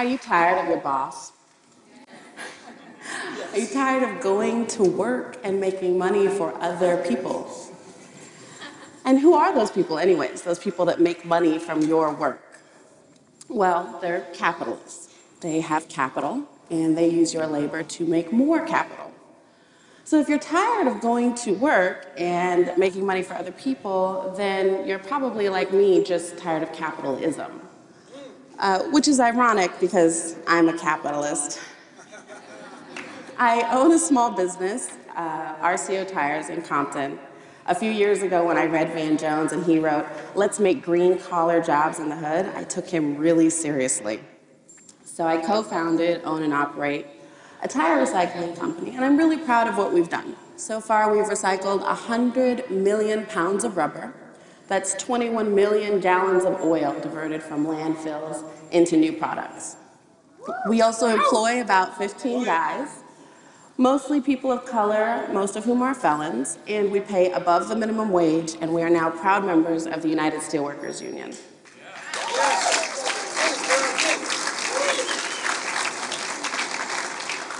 Are you tired of your boss? Are you tired of going to work and making money for other people? And who are those people, anyways, those people that make money from your work? Well, they're capitalists. They have capital and they use your labor to make more capital. So if you're tired of going to work and making money for other people, then you're probably like me, just tired of capitalism. Uh, which is ironic because I'm a capitalist. I own a small business, uh, RCO Tires in Compton. A few years ago, when I read Van Jones and he wrote, Let's make green collar jobs in the hood, I took him really seriously. So I co founded, own, and operate a tire recycling company, and I'm really proud of what we've done. So far, we've recycled 100 million pounds of rubber. That's 21 million gallons of oil diverted from landfills into new products. We also employ about 15 guys mostly people of color, most of whom are felons, and we pay above the minimum wage, and we are now proud members of the United Steelworkers Union.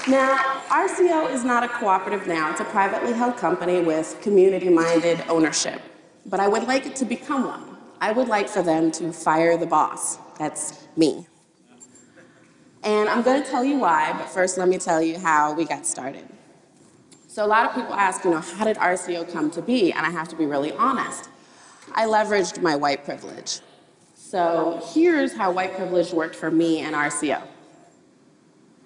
Now, RCO is not a cooperative now, it's a privately held company with community-minded ownership. But I would like it to become one. I would like for them to fire the boss. That's me. And I'm going to tell you why, but first let me tell you how we got started. So a lot of people ask, you know, how did RCO come to be? And I have to be really honest. I leveraged my white privilege. So here's how white privilege worked for me and RCO.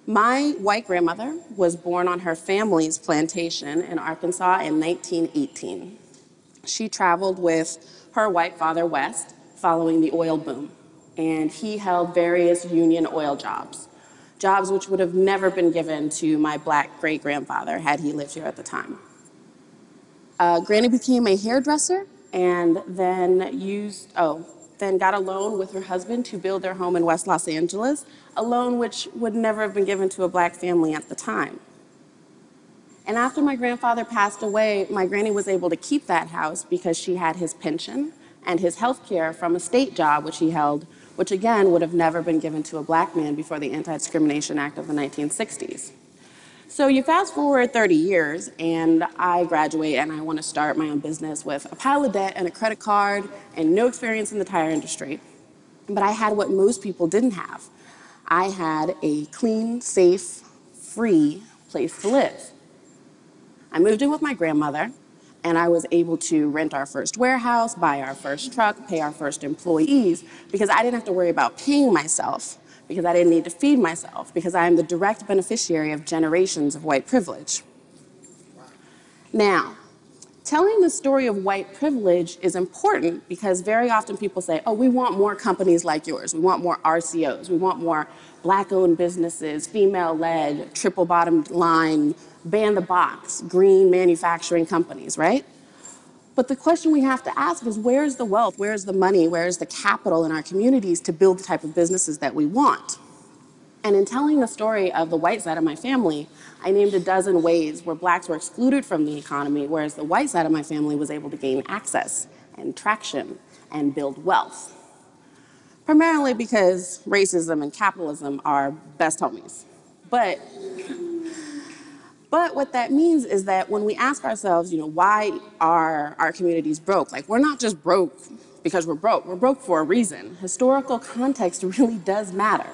My white grandmother was born on her family's plantation in Arkansas in 1918. She traveled with her white father west following the oil boom and he held various union oil jobs, jobs which would have never been given to my black great grandfather had he lived here at the time. Uh, Granny became a hairdresser and then used, oh, then got a loan with her husband to build their home in West Los Angeles, a loan which would never have been given to a black family at the time. And after my grandfather passed away, my granny was able to keep that house because she had his pension and his health care from a state job which he held which again would have never been given to a black man before the Anti-Discrimination Act of the 1960s. So you fast forward 30 years and I graduate and I want to start my own business with a pile of debt and a credit card and no experience in the tire industry. But I had what most people didn't have. I had a clean, safe, free place to live. I moved in with my grandmother and I was able to rent our first warehouse, buy our first truck, pay our first employees, because I didn't have to worry about paying myself, because I didn't need to feed myself, because I am the direct beneficiary of generations of white privilege. Now, telling the story of white privilege is important because very often people say, oh, we want more companies like yours. We want more RCOs. We want more black-owned businesses, female-led, triple bottom line, ban the box, green manufacturing companies, right? But the question we have to ask is where's the wealth, where's the money, where's the capital in our communities to build the type of businesses that we want? And in telling the story of the white side of my family, I named a dozen ways where blacks were excluded from the economy, whereas the white side of my family was able to gain access and traction and build wealth. Primarily because racism and capitalism are best homies. But but what that means is that when we ask ourselves, you know, why are our communities broke? Like, we're not just broke because we're broke. We're broke for a reason. Historical context really does matter.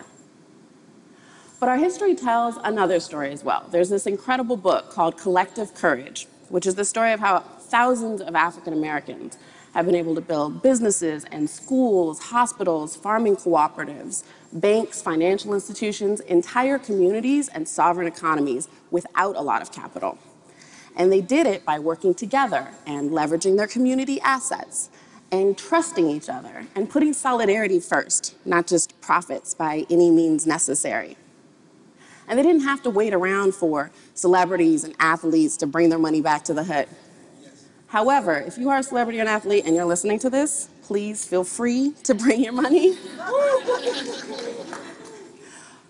But our history tells another story as well. There's this incredible book called Collective Courage, which is the story of how thousands of African Americans have been able to build businesses and schools, hospitals, farming cooperatives, banks, financial institutions, entire communities, and sovereign economies without a lot of capital. And they did it by working together and leveraging their community assets and trusting each other and putting solidarity first, not just profits by any means necessary. And they didn't have to wait around for celebrities and athletes to bring their money back to the hood. However, if you are a celebrity or an athlete and you're listening to this, please feel free to bring your money.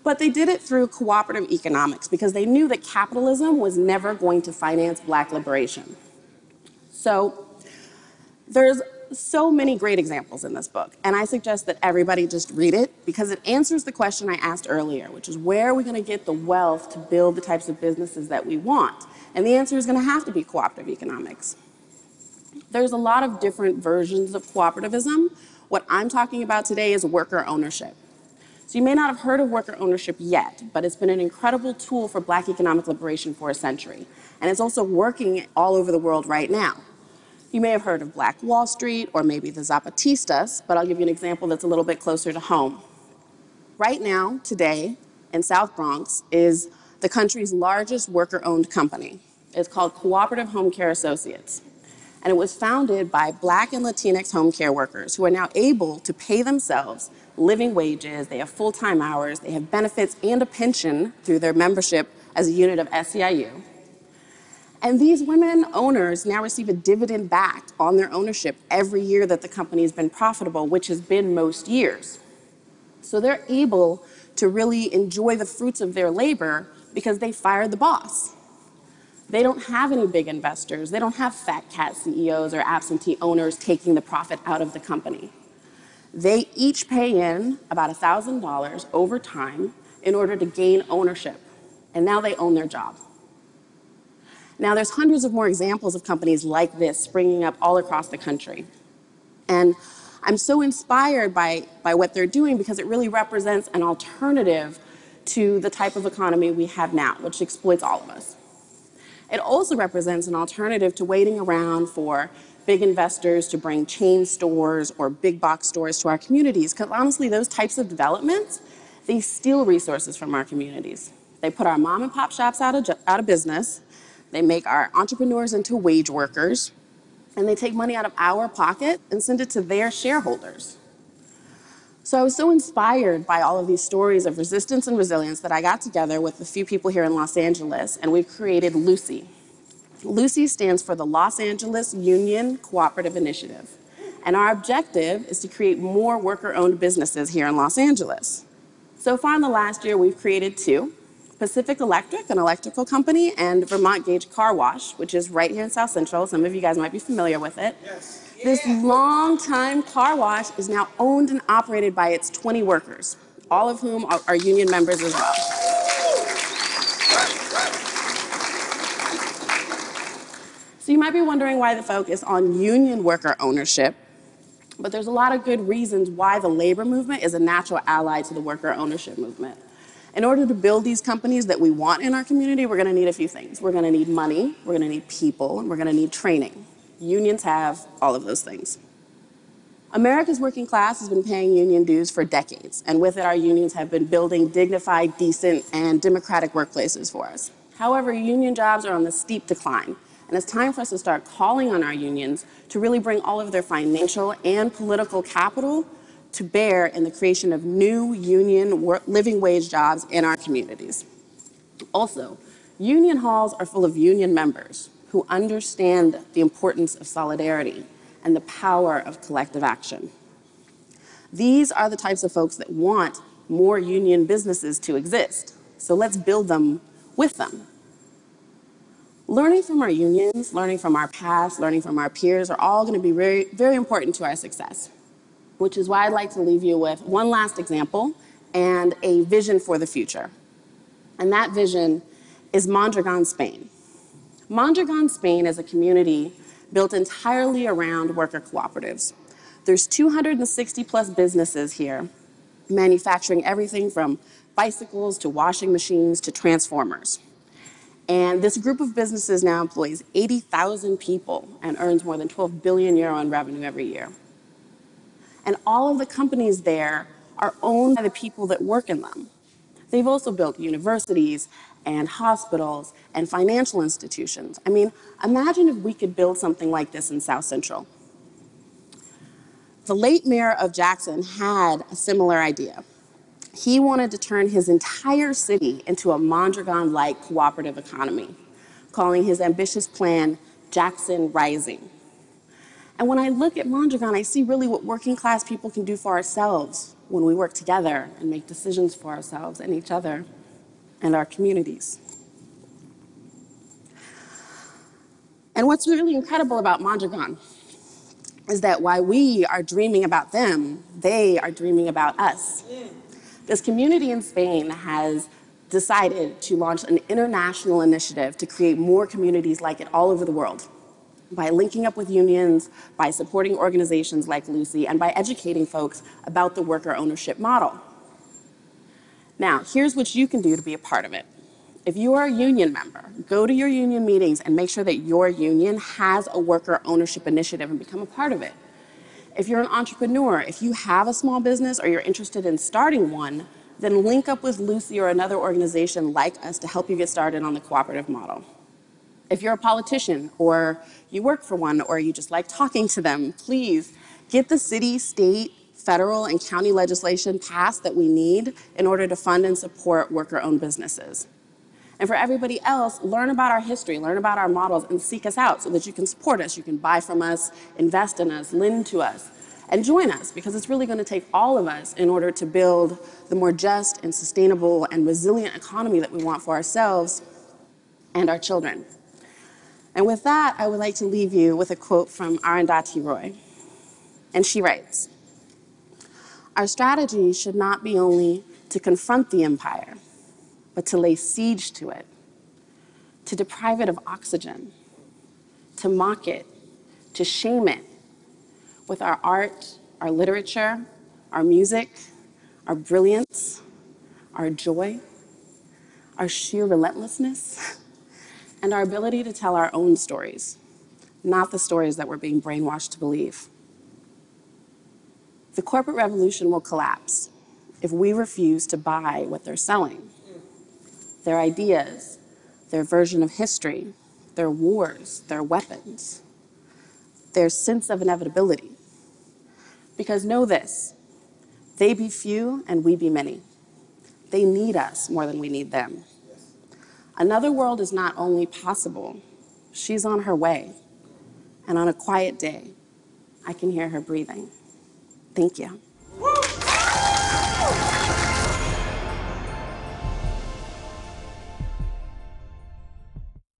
but they did it through cooperative economics because they knew that capitalism was never going to finance black liberation. So there's so many great examples in this book, and I suggest that everybody just read it because it answers the question I asked earlier, which is where are we going to get the wealth to build the types of businesses that we want? And the answer is going to have to be cooperative economics. There's a lot of different versions of cooperativism. What I'm talking about today is worker ownership. So you may not have heard of worker ownership yet, but it's been an incredible tool for black economic liberation for a century. And it's also working all over the world right now. You may have heard of Black Wall Street or maybe the Zapatistas, but I'll give you an example that's a little bit closer to home. Right now, today, in South Bronx, is the country's largest worker-owned company. It's called Cooperative Home Care Associates. And it was founded by Black and Latinx home care workers who are now able to pay themselves living wages, they have full-time hours, they have benefits and a pension through their membership as a unit of SEIU. And these women owners now receive a dividend back on their ownership every year that the company has been profitable, which has been most years. So they're able to really enjoy the fruits of their labor because they fired the boss. They don't have any big investors. They don't have fat cat CEOs or absentee owners taking the profit out of the company. They each pay in about $1,000 over time in order to gain ownership. And now they own their job. Now, there's hundreds of more examples of companies like this springing up all across the country. And I'm so inspired by, by what they're doing because it really represents an alternative to the type of economy we have now, which exploits all of us. It also represents an alternative to waiting around for big investors to bring chain stores or big box stores to our communities, because honestly, those types of developments, they steal resources from our communities. They put our mom and pop shops out of, out of business, they make our entrepreneurs into wage workers, and they take money out of our pocket and send it to their shareholders. So I was so inspired by all of these stories of resistance and resilience that I got together with a few people here in Los Angeles, and we've created Lucy. Lucy stands for the Los Angeles Union Cooperative Initiative. And our objective is to create more worker-owned businesses here in Los Angeles. So far in the last year, we've created two. Pacific Electric, an electrical company, and Vermont Gage Car Wash, which is right here in South Central. Some of you guys might be familiar with it. Yes. This long-time car wash is now owned and operated by its 20 workers, all of whom are, are union members as well. So you might be wondering why the focus on union worker ownership, but there's a lot of good reasons why the labor movement is a natural ally to the worker ownership movement. In order to build these companies that we want in our community, we're going to need a few things. We're going to need money, we're going to need people, and we're going to need training. Unions have all of those things. America's working class has been paying union dues for decades, and with it, our unions have been building dignified, decent, and democratic workplaces for us. However, union jobs are on the steep decline, and it's time for us to start calling on our unions to really bring all of their financial and political capital to bear in the creation of new union living wage jobs in our communities. Also, union halls are full of union members who understand the importance of solidarity and the power of collective action. These are the types of folks that want more union businesses to exist. So let's build them with them. Learning from our unions, learning from our past, learning from our peers are all going to be very, very important to our success which is why I'd like to leave you with one last example and a vision for the future. And that vision is Mondragon, Spain. Mondragon, Spain is a community built entirely around worker cooperatives. There's 260 plus businesses here manufacturing everything from bicycles to washing machines to transformers. And this group of businesses now employs 80,000 people and earns more than 12 billion euro in revenue every year. And all of the companies there are owned by the people that work in them. They've also built universities and hospitals and financial institutions. I mean, imagine if we could build something like this in South Central. The late mayor of Jackson had a similar idea. He wanted to turn his entire city into a Mondragon-like cooperative economy, calling his ambitious plan Jackson Rising. And when I look at Mondragon, I see really what working class people can do for ourselves when we work together and make decisions for ourselves and each other and our communities. And what's really incredible about Mondragon is that while we are dreaming about them, they are dreaming about us. This community in Spain has decided to launch an international initiative to create more communities like it all over the world by linking up with unions, by supporting organizations like Lucy, and by educating folks about the worker ownership model. Now, here's what you can do to be a part of it. If you are a union member, go to your union meetings and make sure that your union has a worker ownership initiative and become a part of it. If you're an entrepreneur, if you have a small business or you're interested in starting one, then link up with Lucy or another organization like us to help you get started on the cooperative model. If you're a politician or you work for one or you just like talking to them, please get the city, state, federal, and county legislation passed that we need in order to fund and support worker owned businesses. And for everybody else, learn about our history, learn about our models, and seek us out so that you can support us, you can buy from us, invest in us, lend to us, and join us because it's really going to take all of us in order to build the more just and sustainable and resilient economy that we want for ourselves and our children. And with that, I would like to leave you with a quote from Arundhati Roy. And she writes Our strategy should not be only to confront the empire, but to lay siege to it, to deprive it of oxygen, to mock it, to shame it with our art, our literature, our music, our brilliance, our joy, our sheer relentlessness, and our ability to tell our own stories, not the stories that we're being brainwashed to believe. The corporate revolution will collapse if we refuse to buy what they're selling their ideas, their version of history, their wars, their weapons, their sense of inevitability. Because know this they be few and we be many. They need us more than we need them. Another world is not only possible, she's on her way. And on a quiet day, I can hear her breathing. Thank you.